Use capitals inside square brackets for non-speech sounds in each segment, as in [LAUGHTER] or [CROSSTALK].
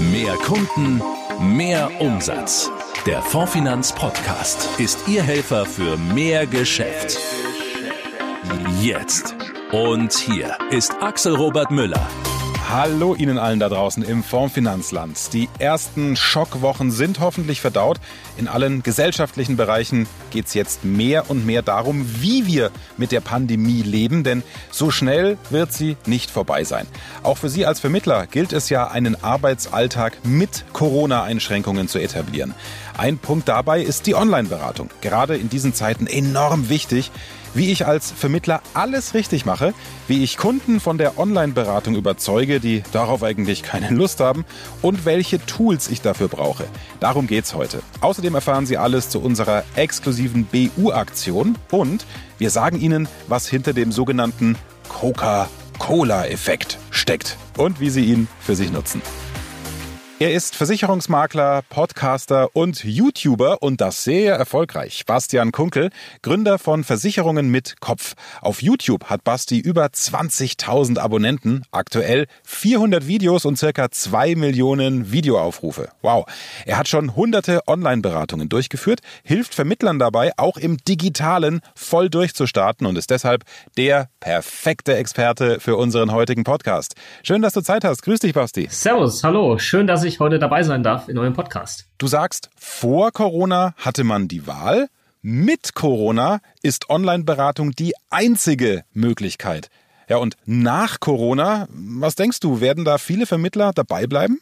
Mehr Kunden, mehr Umsatz. Der Fondfinanz Podcast ist Ihr Helfer für mehr Geschäft. Jetzt. Und hier ist Axel Robert Müller. Hallo Ihnen allen da draußen im Fondsfinanzland. Die ersten Schockwochen sind hoffentlich verdaut. In allen gesellschaftlichen Bereichen geht es jetzt mehr und mehr darum, wie wir mit der Pandemie leben, denn so schnell wird sie nicht vorbei sein. Auch für Sie als Vermittler gilt es ja, einen Arbeitsalltag mit Corona-Einschränkungen zu etablieren. Ein Punkt dabei ist die Online-Beratung. Gerade in diesen Zeiten enorm wichtig wie ich als Vermittler alles richtig mache, wie ich Kunden von der Online-Beratung überzeuge, die darauf eigentlich keine Lust haben und welche Tools ich dafür brauche. Darum geht's heute. Außerdem erfahren Sie alles zu unserer exklusiven BU-Aktion und wir sagen Ihnen, was hinter dem sogenannten Coca-Cola-Effekt steckt und wie Sie ihn für sich nutzen. Er ist Versicherungsmakler, Podcaster und YouTuber und das sehr erfolgreich. Bastian Kunkel, Gründer von Versicherungen mit Kopf. Auf YouTube hat Basti über 20.000 Abonnenten, aktuell 400 Videos und circa 2 Millionen Videoaufrufe. Wow. Er hat schon hunderte Online-Beratungen durchgeführt, hilft Vermittlern dabei, auch im Digitalen voll durchzustarten und ist deshalb der perfekte Experte für unseren heutigen Podcast. Schön, dass du Zeit hast. Grüß dich, Basti. Servus, hallo. Schön, dass ich ich heute dabei sein darf in eurem Podcast. Du sagst, vor Corona hatte man die Wahl. Mit Corona ist Online-Beratung die einzige Möglichkeit. Ja, und nach Corona, was denkst du, werden da viele Vermittler dabei bleiben?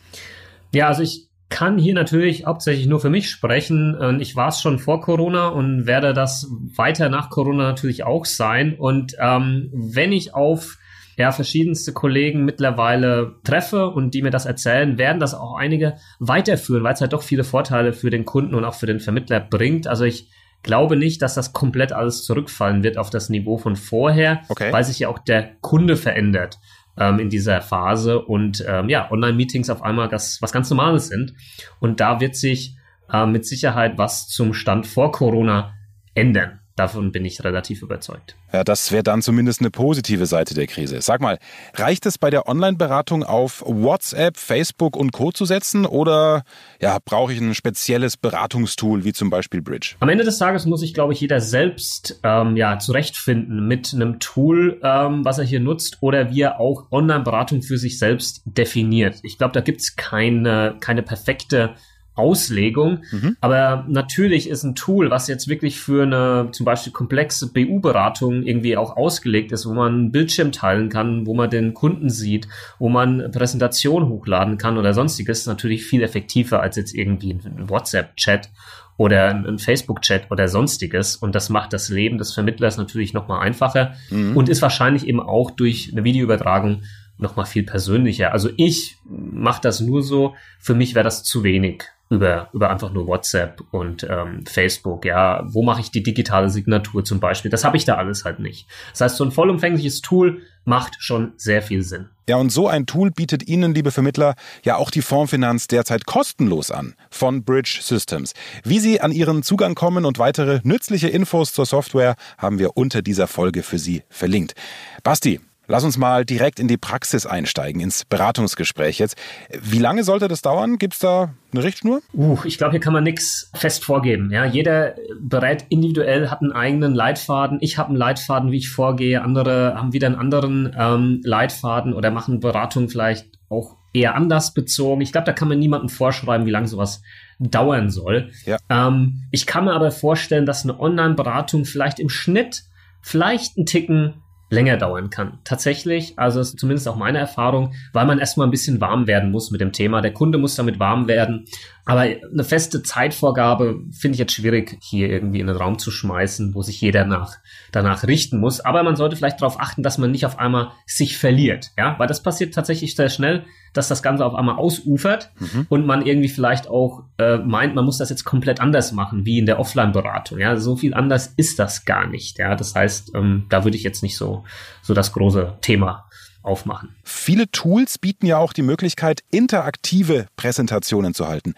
Ja, also ich kann hier natürlich hauptsächlich nur für mich sprechen. Ich war es schon vor Corona und werde das weiter nach Corona natürlich auch sein. Und ähm, wenn ich auf ja, verschiedenste Kollegen mittlerweile treffe und die mir das erzählen, werden das auch einige weiterführen, weil es halt doch viele Vorteile für den Kunden und auch für den Vermittler bringt. Also ich glaube nicht, dass das komplett alles zurückfallen wird auf das Niveau von vorher, okay. weil sich ja auch der Kunde verändert ähm, in dieser Phase und ähm, ja, Online-Meetings auf einmal das, was ganz Normales sind. Und da wird sich äh, mit Sicherheit was zum Stand vor Corona ändern. Davon bin ich relativ überzeugt. Ja, das wäre dann zumindest eine positive Seite der Krise. Sag mal, reicht es bei der Online-Beratung auf WhatsApp, Facebook und Co. zu setzen oder ja, brauche ich ein spezielles Beratungstool wie zum Beispiel Bridge? Am Ende des Tages muss sich, glaube ich, jeder selbst ähm, ja, zurechtfinden mit einem Tool, ähm, was er hier nutzt oder wie er auch Online-Beratung für sich selbst definiert. Ich glaube, da gibt es keine, keine perfekte Auslegung. Mhm. Aber natürlich ist ein Tool, was jetzt wirklich für eine zum Beispiel komplexe BU-Beratung irgendwie auch ausgelegt ist, wo man einen Bildschirm teilen kann, wo man den Kunden sieht, wo man Präsentation hochladen kann oder sonstiges, natürlich viel effektiver als jetzt irgendwie ein WhatsApp-Chat oder ein Facebook-Chat oder sonstiges. Und das macht das Leben des Vermittlers natürlich nochmal einfacher mhm. und ist wahrscheinlich eben auch durch eine Videoübertragung nochmal viel persönlicher. Also ich mache das nur so, für mich wäre das zu wenig über, über einfach nur WhatsApp und ähm, Facebook. Ja, wo mache ich die digitale Signatur zum Beispiel? Das habe ich da alles halt nicht. Das heißt, so ein vollumfängliches Tool macht schon sehr viel Sinn. Ja, und so ein Tool bietet Ihnen, liebe Vermittler, ja auch die Fondsfinanz derzeit kostenlos an von Bridge Systems. Wie Sie an Ihren Zugang kommen und weitere nützliche Infos zur Software haben wir unter dieser Folge für Sie verlinkt. Basti, Lass uns mal direkt in die Praxis einsteigen, ins Beratungsgespräch jetzt. Wie lange sollte das dauern? Gibt es da eine Richtschnur? Uh, ich glaube, hier kann man nichts fest vorgeben. Ja, jeder berät individuell, hat einen eigenen Leitfaden. Ich habe einen Leitfaden, wie ich vorgehe. Andere haben wieder einen anderen ähm, Leitfaden oder machen Beratung vielleicht auch eher anders bezogen. Ich glaube, da kann man niemandem vorschreiben, wie lange sowas dauern soll. Ja. Ähm, ich kann mir aber vorstellen, dass eine Online-Beratung vielleicht im Schnitt vielleicht einen Ticken länger dauern kann. Tatsächlich, also ist zumindest auch meine Erfahrung, weil man erstmal ein bisschen warm werden muss mit dem Thema. Der Kunde muss damit warm werden. Aber eine feste Zeitvorgabe finde ich jetzt schwierig, hier irgendwie in den Raum zu schmeißen, wo sich jeder nach, danach richten muss. Aber man sollte vielleicht darauf achten, dass man nicht auf einmal sich verliert. Ja, weil das passiert tatsächlich sehr schnell, dass das Ganze auf einmal ausufert mhm. und man irgendwie vielleicht auch äh, meint, man muss das jetzt komplett anders machen, wie in der Offline-Beratung. Ja, so viel anders ist das gar nicht. Ja, das heißt, ähm, da würde ich jetzt nicht so, so das große Thema aufmachen. Viele Tools bieten ja auch die Möglichkeit, interaktive Präsentationen zu halten.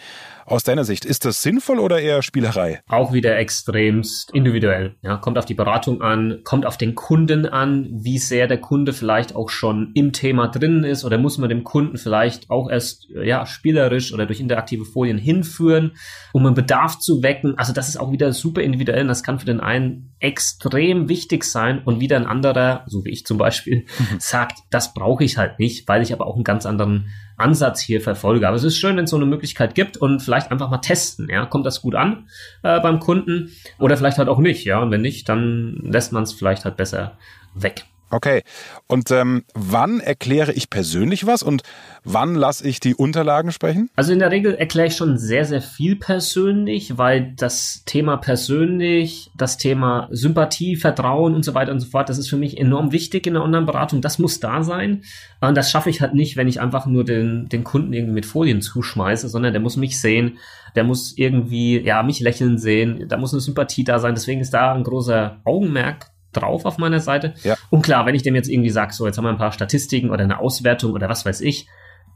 aus deiner Sicht? Ist das sinnvoll oder eher Spielerei? Auch wieder extremst individuell. Ja, kommt auf die Beratung an, kommt auf den Kunden an, wie sehr der Kunde vielleicht auch schon im Thema drin ist oder muss man dem Kunden vielleicht auch erst ja, spielerisch oder durch interaktive Folien hinführen, um einen Bedarf zu wecken. Also das ist auch wieder super individuell und das kann für den einen extrem wichtig sein und wieder ein anderer, so wie ich zum Beispiel, mhm. sagt, das brauche ich halt nicht, weil ich aber auch einen ganz anderen Ansatz hier verfolge. Aber es ist schön, wenn es so eine Möglichkeit gibt und vielleicht einfach mal testen. Ja, kommt das gut an äh, beim Kunden oder vielleicht halt auch nicht. Ja, und wenn nicht, dann lässt man es vielleicht halt besser weg. Okay. Und ähm, wann erkläre ich persönlich was und wann lasse ich die Unterlagen sprechen? Also in der Regel erkläre ich schon sehr, sehr viel persönlich, weil das Thema persönlich, das Thema Sympathie, Vertrauen und so weiter und so fort, das ist für mich enorm wichtig in der Online-Beratung. Das muss da sein. Und das schaffe ich halt nicht, wenn ich einfach nur den, den Kunden irgendwie mit Folien zuschmeiße, sondern der muss mich sehen, der muss irgendwie, ja, mich lächeln sehen, da muss eine Sympathie da sein. Deswegen ist da ein großer Augenmerk drauf auf meiner Seite. Ja. Und klar, wenn ich dem jetzt irgendwie sage, so jetzt haben wir ein paar Statistiken oder eine Auswertung oder was weiß ich,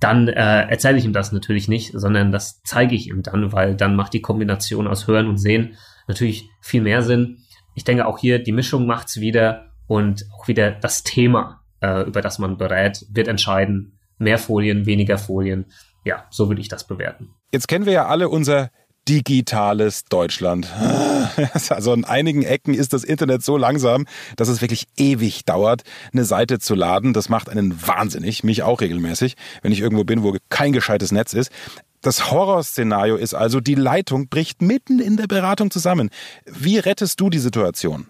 dann äh, erzähle ich ihm das natürlich nicht, sondern das zeige ich ihm dann, weil dann macht die Kombination aus Hören und Sehen natürlich viel mehr Sinn. Ich denke auch hier, die Mischung macht's wieder und auch wieder das Thema, äh, über das man berät, wird entscheiden. Mehr Folien, weniger Folien. Ja, so würde ich das bewerten. Jetzt kennen wir ja alle unser digitales Deutschland. [LAUGHS] Also in einigen Ecken ist das Internet so langsam, dass es wirklich ewig dauert, eine Seite zu laden. Das macht einen wahnsinnig, mich auch regelmäßig, wenn ich irgendwo bin, wo kein gescheites Netz ist. Das Horrorszenario ist also, die Leitung bricht mitten in der Beratung zusammen. Wie rettest du die Situation?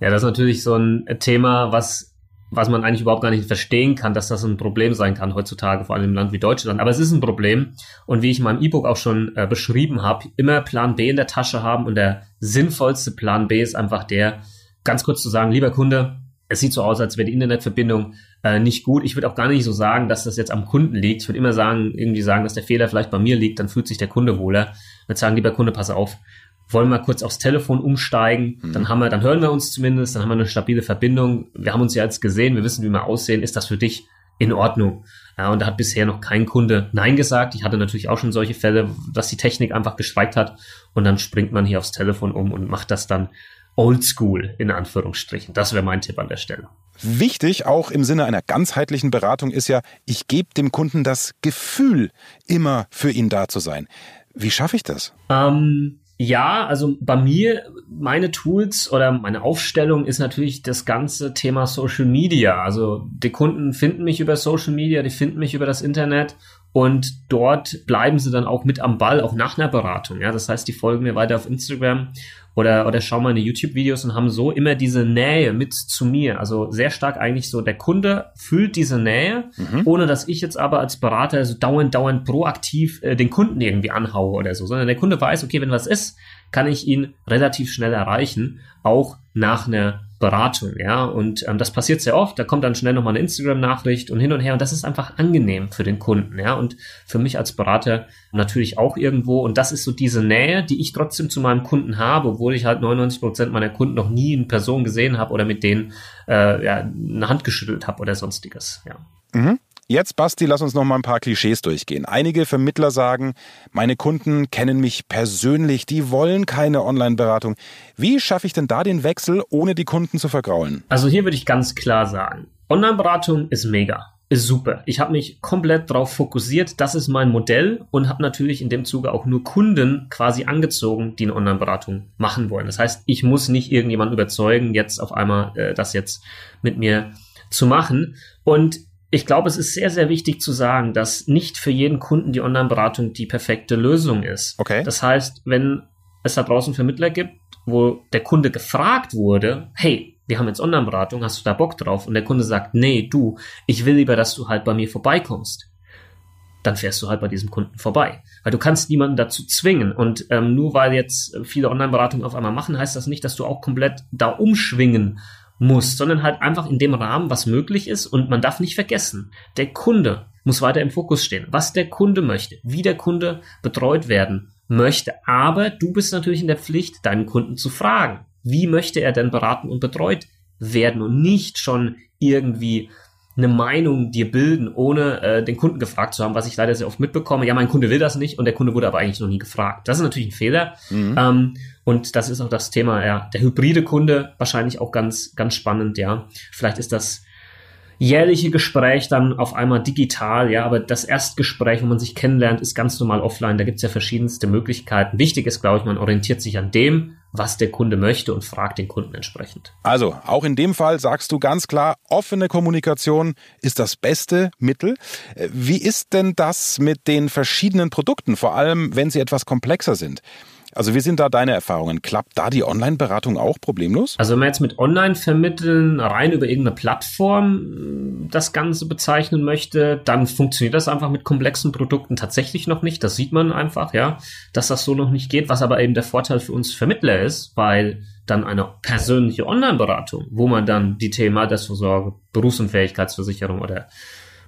Ja, das ist natürlich so ein Thema, was was man eigentlich überhaupt gar nicht verstehen kann, dass das ein Problem sein kann heutzutage, vor allem im Land wie Deutschland. Aber es ist ein Problem. Und wie ich in meinem E-Book auch schon äh, beschrieben habe, immer Plan B in der Tasche haben. Und der sinnvollste Plan B ist einfach der, ganz kurz zu sagen, lieber Kunde, es sieht so aus, als wäre die Internetverbindung äh, nicht gut. Ich würde auch gar nicht so sagen, dass das jetzt am Kunden liegt. Ich würde immer sagen, irgendwie sagen, dass der Fehler vielleicht bei mir liegt, dann fühlt sich der Kunde wohler. Ich würde sagen, lieber Kunde, pass auf, wollen wir kurz aufs Telefon umsteigen, mhm. dann haben wir, dann hören wir uns zumindest, dann haben wir eine stabile Verbindung. Wir haben uns ja jetzt gesehen, wir wissen, wie wir aussehen. Ist das für dich in Ordnung? Ja, und da hat bisher noch kein Kunde Nein gesagt. Ich hatte natürlich auch schon solche Fälle, dass die Technik einfach geschweigt hat und dann springt man hier aufs Telefon um und macht das dann oldschool in Anführungsstrichen. Das wäre mein Tipp an der Stelle. Wichtig, auch im Sinne einer ganzheitlichen Beratung, ist ja, ich gebe dem Kunden das Gefühl, immer für ihn da zu sein. Wie schaffe ich das? Ähm, ja, also bei mir, meine Tools oder meine Aufstellung ist natürlich das ganze Thema Social Media. Also die Kunden finden mich über Social Media, die finden mich über das Internet und dort bleiben sie dann auch mit am Ball, auch nach einer Beratung. Ja, das heißt, die folgen mir weiter auf Instagram oder, oder schauen meine YouTube-Videos und haben so immer diese Nähe mit zu mir. Also sehr stark eigentlich so, der Kunde fühlt diese Nähe, mhm. ohne dass ich jetzt aber als Berater so dauernd, dauernd proaktiv äh, den Kunden irgendwie anhaue oder so, sondern der Kunde weiß, okay, wenn was ist, kann ich ihn relativ schnell erreichen, auch nach einer Beratung, ja. Und ähm, das passiert sehr oft. Da kommt dann schnell nochmal eine Instagram-Nachricht und hin und her. Und das ist einfach angenehm für den Kunden, ja. Und für mich als Berater natürlich auch irgendwo. Und das ist so diese Nähe, die ich trotzdem zu meinem Kunden habe, obwohl ich halt 99 Prozent meiner Kunden noch nie in Person gesehen habe oder mit denen äh, ja, eine Hand geschüttelt habe oder sonstiges, ja. Mhm. Jetzt, Basti, lass uns noch mal ein paar Klischees durchgehen. Einige Vermittler sagen, meine Kunden kennen mich persönlich, die wollen keine Online-Beratung. Wie schaffe ich denn da den Wechsel, ohne die Kunden zu vergraulen? Also hier würde ich ganz klar sagen, Online-Beratung ist mega ist super. Ich habe mich komplett darauf fokussiert. Das ist mein Modell und habe natürlich in dem Zuge auch nur Kunden quasi angezogen, die eine Online-Beratung machen wollen. Das heißt, ich muss nicht irgendjemanden überzeugen, jetzt auf einmal äh, das jetzt mit mir zu machen. Und ich glaube, es ist sehr, sehr wichtig zu sagen, dass nicht für jeden Kunden die Online-Beratung die perfekte Lösung ist. Okay. Das heißt, wenn es da draußen Vermittler gibt, wo der Kunde gefragt wurde, hey, wir haben jetzt Online-Beratung, hast du da Bock drauf? Und der Kunde sagt, nee, du, ich will lieber, dass du halt bei mir vorbeikommst. Dann fährst du halt bei diesem Kunden vorbei. Weil du kannst niemanden dazu zwingen. Und ähm, nur weil jetzt viele Online-Beratungen auf einmal machen, heißt das nicht, dass du auch komplett da umschwingen muss, sondern halt einfach in dem Rahmen, was möglich ist. Und man darf nicht vergessen, der Kunde muss weiter im Fokus stehen. Was der Kunde möchte, wie der Kunde betreut werden möchte. Aber du bist natürlich in der Pflicht, deinen Kunden zu fragen. Wie möchte er denn beraten und betreut werden und nicht schon irgendwie eine Meinung dir bilden, ohne äh, den Kunden gefragt zu haben, was ich leider sehr oft mitbekomme. Ja, mein Kunde will das nicht und der Kunde wurde aber eigentlich noch nie gefragt. Das ist natürlich ein Fehler. Mhm. Ähm, und das ist auch das Thema, ja, der hybride Kunde wahrscheinlich auch ganz, ganz spannend, ja. Vielleicht ist das jährliche Gespräch dann auf einmal digital, ja, aber das Erstgespräch, wo man sich kennenlernt, ist ganz normal offline. Da gibt es ja verschiedenste Möglichkeiten. Wichtig ist, glaube ich, man orientiert sich an dem, was der Kunde möchte und fragt den Kunden entsprechend. Also, auch in dem Fall sagst du ganz klar, offene Kommunikation ist das beste Mittel. Äh, wie ist denn das mit den verschiedenen Produkten, vor allem wenn sie etwas komplexer sind? Also wie sind da deine Erfahrungen? Klappt da die Online-Beratung auch problemlos? Also wenn man jetzt mit Online-Vermitteln rein über irgendeine Plattform äh, das Ganze bezeichnen möchte, dann funktioniert das einfach mit komplexen Produkten tatsächlich noch nicht. Das sieht man einfach, ja, dass das so noch nicht geht, was aber eben der Vorteil für uns Vermittler ist, weil dann eine persönliche Online-Beratung, wo man dann die Thema Altersvorsorge, Berufsunfähigkeitsversicherung oder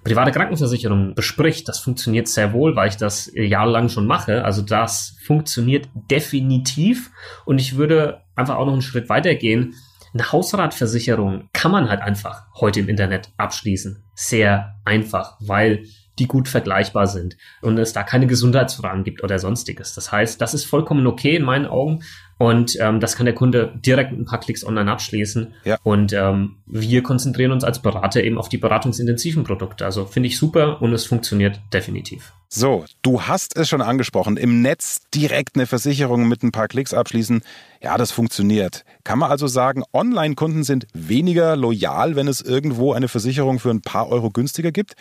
private Krankenversicherung bespricht, das funktioniert sehr wohl, weil ich das jahrelang schon mache. Also das funktioniert definitiv. Und ich würde einfach auch noch einen Schritt weiter gehen. Eine Hausratversicherung kann man halt einfach heute im Internet abschließen. Sehr einfach, weil die gut vergleichbar sind und es da keine Gesundheitsfragen gibt oder sonstiges. Das heißt, das ist vollkommen okay in meinen Augen und ähm, das kann der Kunde direkt mit ein paar Klicks online abschließen. Ja. Und ähm, wir konzentrieren uns als Berater eben auf die beratungsintensiven Produkte. Also finde ich super und es funktioniert definitiv. So, du hast es schon angesprochen. Im Netz direkt eine Versicherung mit ein paar Klicks abschließen. Ja, das funktioniert. Kann man also sagen, Online-Kunden sind weniger loyal, wenn es irgendwo eine Versicherung für ein paar Euro günstiger gibt?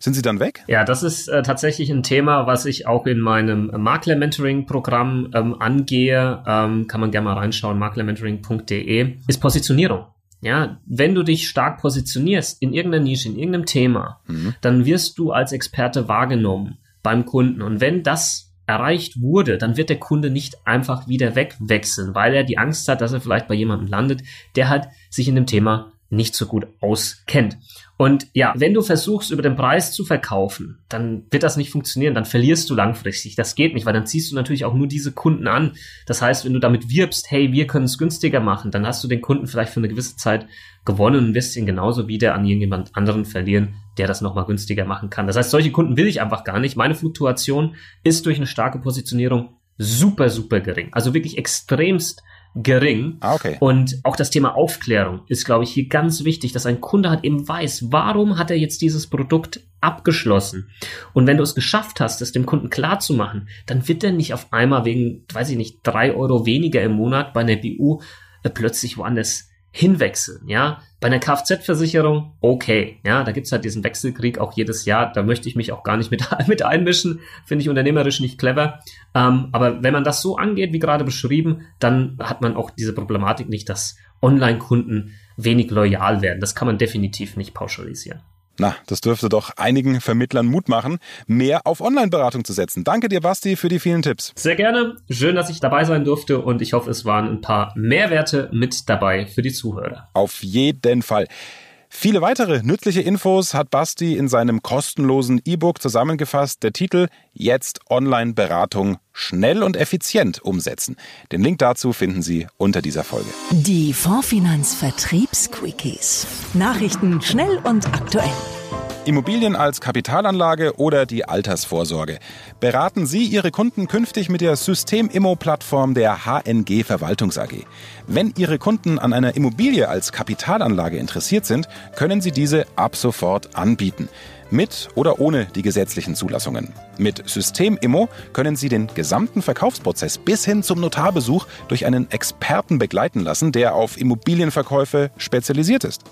Sind sie dann weg? Ja, das ist äh, tatsächlich ein Thema, was ich auch in meinem Makler-Mentoring-Programm ähm, angehe. Ähm, kann man gerne mal reinschauen, maklermentoring.de. Ist Positionierung. Ja, wenn du dich stark positionierst in irgendeiner Nische, in irgendeinem Thema, mhm. dann wirst du als Experte wahrgenommen beim Kunden. Und wenn das erreicht wurde, dann wird der Kunde nicht einfach wieder wegwechseln, weil er die Angst hat, dass er vielleicht bei jemandem landet, der halt sich in dem Thema nicht so gut auskennt. Und ja, wenn du versuchst, über den Preis zu verkaufen, dann wird das nicht funktionieren, dann verlierst du langfristig. Das geht nicht, weil dann ziehst du natürlich auch nur diese Kunden an. Das heißt, wenn du damit wirbst, hey, wir können es günstiger machen, dann hast du den Kunden vielleicht für eine gewisse Zeit gewonnen und wirst ihn genauso wieder an irgendjemand anderen verlieren, der das nochmal günstiger machen kann. Das heißt, solche Kunden will ich einfach gar nicht. Meine Fluktuation ist durch eine starke Positionierung super, super gering. Also wirklich extremst gering. Ah, okay. Und auch das Thema Aufklärung ist, glaube ich, hier ganz wichtig, dass ein Kunde halt eben weiß, warum hat er jetzt dieses Produkt abgeschlossen. Und wenn du es geschafft hast, es dem Kunden klar zu machen, dann wird er nicht auf einmal wegen, weiß ich nicht, drei Euro weniger im Monat bei einer BU äh, plötzlich woanders hinwechseln, ja. Bei einer Kfz-Versicherung, okay, ja, da gibt's halt diesen Wechselkrieg auch jedes Jahr, da möchte ich mich auch gar nicht mit, [LAUGHS] mit einmischen, finde ich unternehmerisch nicht clever. Ähm, aber wenn man das so angeht, wie gerade beschrieben, dann hat man auch diese Problematik nicht, dass Online-Kunden wenig loyal werden. Das kann man definitiv nicht pauschalisieren. Na, das dürfte doch einigen Vermittlern Mut machen, mehr auf Online-Beratung zu setzen. Danke dir, Basti, für die vielen Tipps. Sehr gerne. Schön, dass ich dabei sein durfte und ich hoffe, es waren ein paar Mehrwerte mit dabei für die Zuhörer. Auf jeden Fall. Viele weitere nützliche Infos hat Basti in seinem kostenlosen E-Book zusammengefasst. Der Titel Jetzt Online-Beratung schnell und effizient umsetzen. Den Link dazu finden Sie unter dieser Folge. Die Fondsfinanz Vertriebsquickies. Nachrichten schnell und aktuell. Immobilien als Kapitalanlage oder die Altersvorsorge. Beraten Sie Ihre Kunden künftig mit der System-Immo-Plattform der HNG Verwaltungs AG. Wenn Ihre Kunden an einer Immobilie als Kapitalanlage interessiert sind, können Sie diese ab sofort anbieten mit oder ohne die gesetzlichen Zulassungen. Mit System Immo können Sie den gesamten Verkaufsprozess bis hin zum Notarbesuch durch einen Experten begleiten lassen, der auf Immobilienverkäufe spezialisiert ist.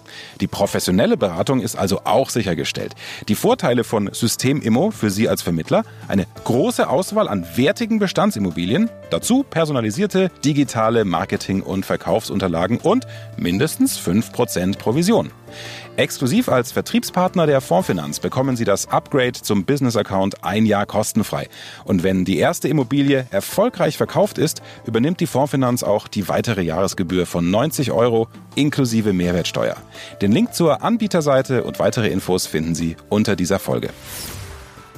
Die professionelle Beratung ist also auch sichergestellt. Die Vorteile von System Immo für Sie als Vermittler, eine große Auswahl an wertigen Bestandsimmobilien, dazu personalisierte digitale Marketing- und Verkaufsunterlagen und mindestens 5% Provision. Exklusiv als Vertriebspartner der Fondsfinanz bekommen Sie das Upgrade zum Business Account ein Jahr kostenfrei. Und wenn die erste Immobilie erfolgreich verkauft ist, übernimmt die Fondsfinanz auch die weitere Jahresgebühr von 90 Euro inklusive Mehrwertsteuer. Den Link zur Anbieterseite und weitere Infos finden Sie unter dieser Folge.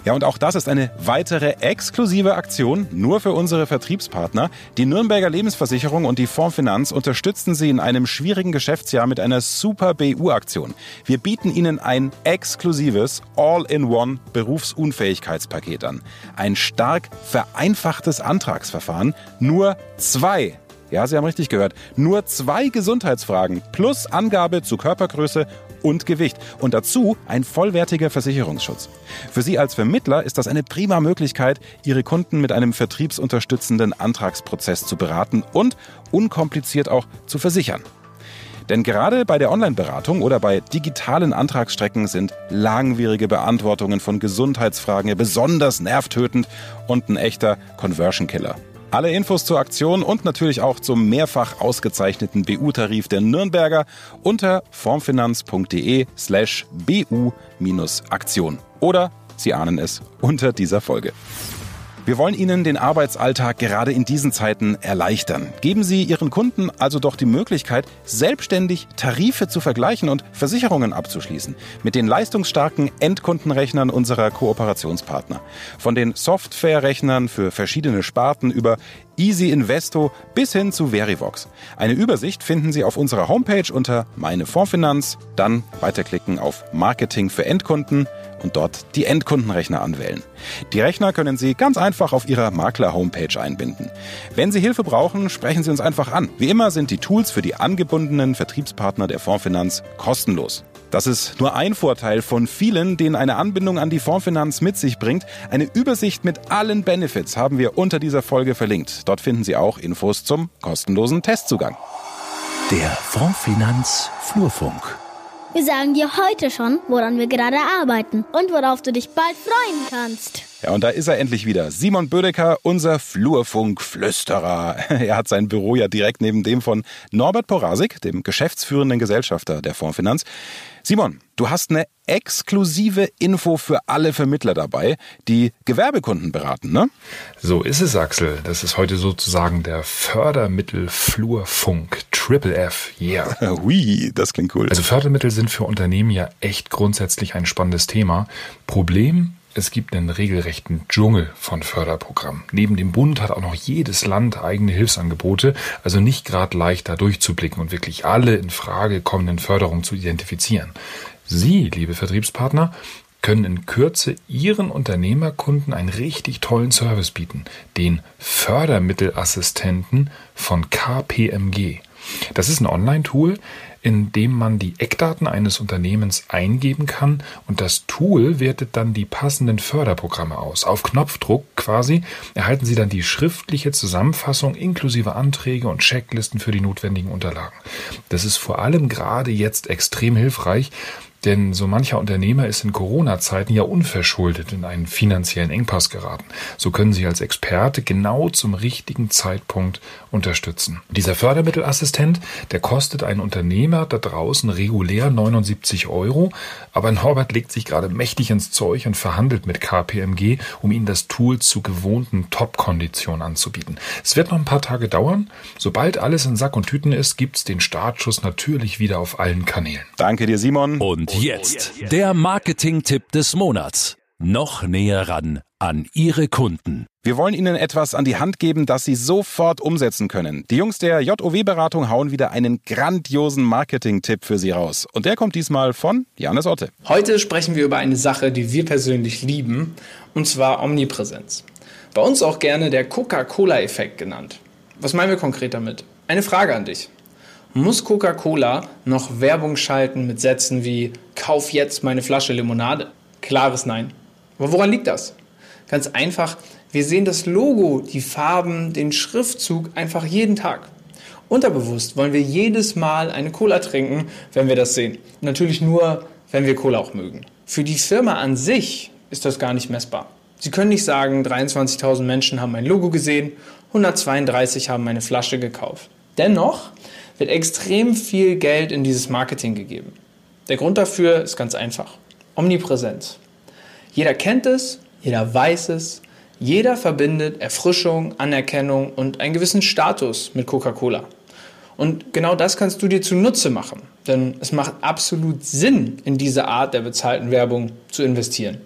Ja, und auch das ist eine weitere exklusive Aktion nur für unsere Vertriebspartner. Die Nürnberger Lebensversicherung und die Fondsfinanz unterstützen Sie in einem schwierigen Geschäftsjahr mit einer super BU-Aktion. Wir bieten Ihnen ein exklusives All-in-One Berufsunfähigkeitspaket an. Ein stark vereinfachtes Antragsverfahren, nur zwei ja, Sie haben richtig gehört. Nur zwei Gesundheitsfragen plus Angabe zu Körpergröße und Gewicht. Und dazu ein vollwertiger Versicherungsschutz. Für Sie als Vermittler ist das eine prima Möglichkeit, Ihre Kunden mit einem vertriebsunterstützenden Antragsprozess zu beraten und unkompliziert auch zu versichern. Denn gerade bei der Online-Beratung oder bei digitalen Antragsstrecken sind langwierige Beantwortungen von Gesundheitsfragen besonders nervtötend und ein echter Conversion-Killer. Alle Infos zur Aktion und natürlich auch zum mehrfach ausgezeichneten BU-Tarif der Nürnberger unter formfinanz.de slash BU-Aktion. Oder Sie ahnen es unter dieser Folge. Wir wollen Ihnen den Arbeitsalltag gerade in diesen Zeiten erleichtern. Geben Sie Ihren Kunden also doch die Möglichkeit, selbstständig Tarife zu vergleichen und Versicherungen abzuschließen mit den leistungsstarken Endkundenrechnern unserer Kooperationspartner. Von den Softwarerechnern für verschiedene Sparten über Easy Investo bis hin zu Verivox. Eine Übersicht finden Sie auf unserer Homepage unter Meine Fondsfinanz, dann weiterklicken auf Marketing für Endkunden und dort die Endkundenrechner anwählen. Die Rechner können Sie ganz einfach auf Ihrer Makler-Homepage einbinden. Wenn Sie Hilfe brauchen, sprechen Sie uns einfach an. Wie immer sind die Tools für die angebundenen Vertriebspartner der Fondsfinanz kostenlos. Das ist nur ein Vorteil von vielen, den eine Anbindung an die Fondsfinanz mit sich bringt. Eine Übersicht mit allen Benefits haben wir unter dieser Folge verlinkt. Dort finden Sie auch Infos zum kostenlosen Testzugang. Der Fondsfinanz Flurfunk. Wir sagen dir heute schon, woran wir gerade arbeiten und worauf du dich bald freuen kannst. Ja, und da ist er endlich wieder. Simon Bödecker, unser Flurfunkflüsterer. [LAUGHS] Er hat sein Büro ja direkt neben dem von Norbert Porasik, dem geschäftsführenden Gesellschafter der Fondsfinanz. Simon, du hast eine exklusive Info für alle Vermittler dabei, die Gewerbekunden beraten, ne? So ist es, Axel. Das ist heute sozusagen der Fördermittelflurfunk. Triple F, yeah. [LAUGHS] Hui, das klingt cool. Also Fördermittel sind für Unternehmen ja echt grundsätzlich ein spannendes Thema. Problem es gibt einen regelrechten Dschungel von Förderprogrammen. Neben dem Bund hat auch noch jedes Land eigene Hilfsangebote, also nicht gerade leicht da durchzublicken und wirklich alle in Frage kommenden Förderungen zu identifizieren. Sie, liebe Vertriebspartner, können in Kürze Ihren Unternehmerkunden einen richtig tollen Service bieten, den Fördermittelassistenten von KPMG. Das ist ein Online-Tool, in dem man die Eckdaten eines Unternehmens eingeben kann und das Tool wertet dann die passenden Förderprogramme aus. Auf Knopfdruck quasi erhalten Sie dann die schriftliche Zusammenfassung inklusive Anträge und Checklisten für die notwendigen Unterlagen. Das ist vor allem gerade jetzt extrem hilfreich, denn so mancher Unternehmer ist in Corona-Zeiten ja unverschuldet in einen finanziellen Engpass geraten. So können Sie als Experte genau zum richtigen Zeitpunkt unterstützen. Dieser Fördermittelassistent, der kostet einen Unternehmer da draußen regulär 79 Euro, aber Norbert legt sich gerade mächtig ins Zeug und verhandelt mit KPMG, um Ihnen das Tool zu gewohnten Top-Konditionen anzubieten. Es wird noch ein paar Tage dauern. Sobald alles in Sack und Tüten ist, gibt's den Startschuss natürlich wieder auf allen Kanälen. Danke dir, Simon. Und jetzt der Marketing-Tipp des Monats. Noch näher ran an Ihre Kunden. Wir wollen Ihnen etwas an die Hand geben, das Sie sofort umsetzen können. Die Jungs der JOW-Beratung hauen wieder einen grandiosen Marketing-Tipp für Sie raus. Und der kommt diesmal von Janis Otte. Heute sprechen wir über eine Sache, die wir persönlich lieben, und zwar Omnipräsenz. Bei uns auch gerne der Coca-Cola-Effekt genannt. Was meinen wir konkret damit? Eine Frage an dich. Muss Coca-Cola noch Werbung schalten mit Sätzen wie Kauf jetzt meine Flasche Limonade? Klares Nein. Aber woran liegt das? Ganz einfach, wir sehen das Logo, die Farben, den Schriftzug einfach jeden Tag. Unterbewusst wollen wir jedes Mal eine Cola trinken, wenn wir das sehen. Natürlich nur, wenn wir Cola auch mögen. Für die Firma an sich ist das gar nicht messbar. Sie können nicht sagen, 23.000 Menschen haben mein Logo gesehen, 132 haben meine Flasche gekauft. Dennoch wird extrem viel Geld in dieses Marketing gegeben. Der Grund dafür ist ganz einfach. Omnipräsenz. Jeder kennt es, jeder weiß es, jeder verbindet Erfrischung, Anerkennung und einen gewissen Status mit Coca-Cola. Und genau das kannst du dir zunutze machen, denn es macht absolut Sinn, in diese Art der bezahlten Werbung zu investieren.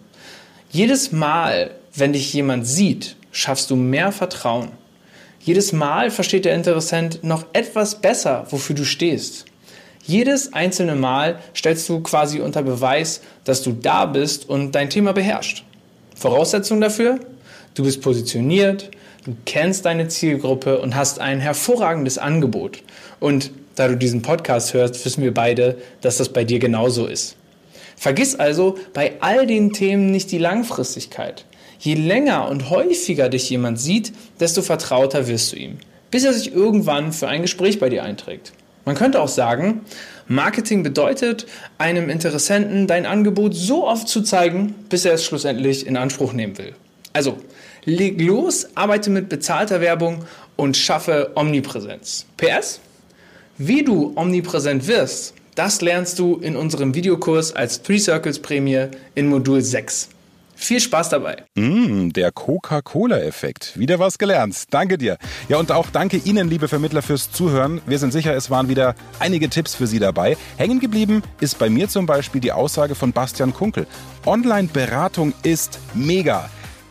Jedes Mal, wenn dich jemand sieht, schaffst du mehr Vertrauen. Jedes Mal versteht der Interessent noch etwas besser, wofür du stehst. Jedes einzelne Mal stellst du quasi unter Beweis, dass du da bist und dein Thema beherrscht. Voraussetzung dafür? Du bist positioniert, du kennst deine Zielgruppe und hast ein hervorragendes Angebot. Und da du diesen Podcast hörst, wissen wir beide, dass das bei dir genauso ist. Vergiss also bei all den Themen nicht die Langfristigkeit. Je länger und häufiger dich jemand sieht, desto vertrauter wirst du ihm, bis er sich irgendwann für ein Gespräch bei dir einträgt. Man könnte auch sagen, Marketing bedeutet, einem Interessenten dein Angebot so oft zu zeigen, bis er es schlussendlich in Anspruch nehmen will. Also, leg los, arbeite mit bezahlter Werbung und schaffe Omnipräsenz. PS? Wie du omnipräsent wirst, das lernst du in unserem Videokurs als Three Circles Prämie in Modul 6. Viel Spaß dabei. Mm, der Coca-Cola-Effekt. Wieder was gelernt. Danke dir. Ja, und auch danke Ihnen, liebe Vermittler, fürs Zuhören. Wir sind sicher, es waren wieder einige Tipps für Sie dabei. Hängen geblieben ist bei mir zum Beispiel die Aussage von Bastian Kunkel. Online-Beratung ist mega.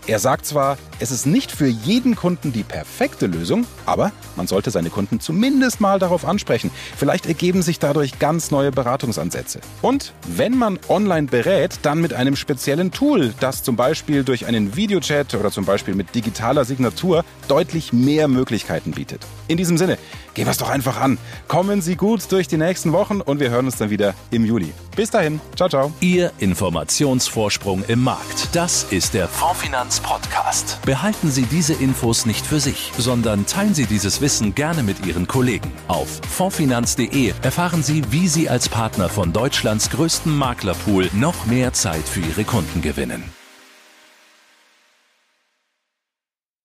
Er sagt zwar, es ist nicht für jeden Kunden die perfekte Lösung, aber man sollte seine Kunden zumindest mal darauf ansprechen. Vielleicht ergeben sich dadurch ganz neue Beratungsansätze. Und wenn man online berät, dann mit einem speziellen Tool, das zum Beispiel durch einen Videochat oder zum Beispiel mit digitaler Signatur deutlich mehr Möglichkeiten bietet. In diesem Sinne, gehen wir es doch einfach an. Kommen Sie gut durch die nächsten Wochen und wir hören uns dann wieder im Juli. Bis dahin, ciao, ciao. Ihr Informationsvorsprung im Markt. Das ist der Podcast. Behalten Sie diese Infos nicht für sich, sondern teilen Sie dieses Wissen gerne mit Ihren Kollegen. Auf fondfinanz.de erfahren Sie, wie Sie als Partner von Deutschlands größtem Maklerpool noch mehr Zeit für Ihre Kunden gewinnen.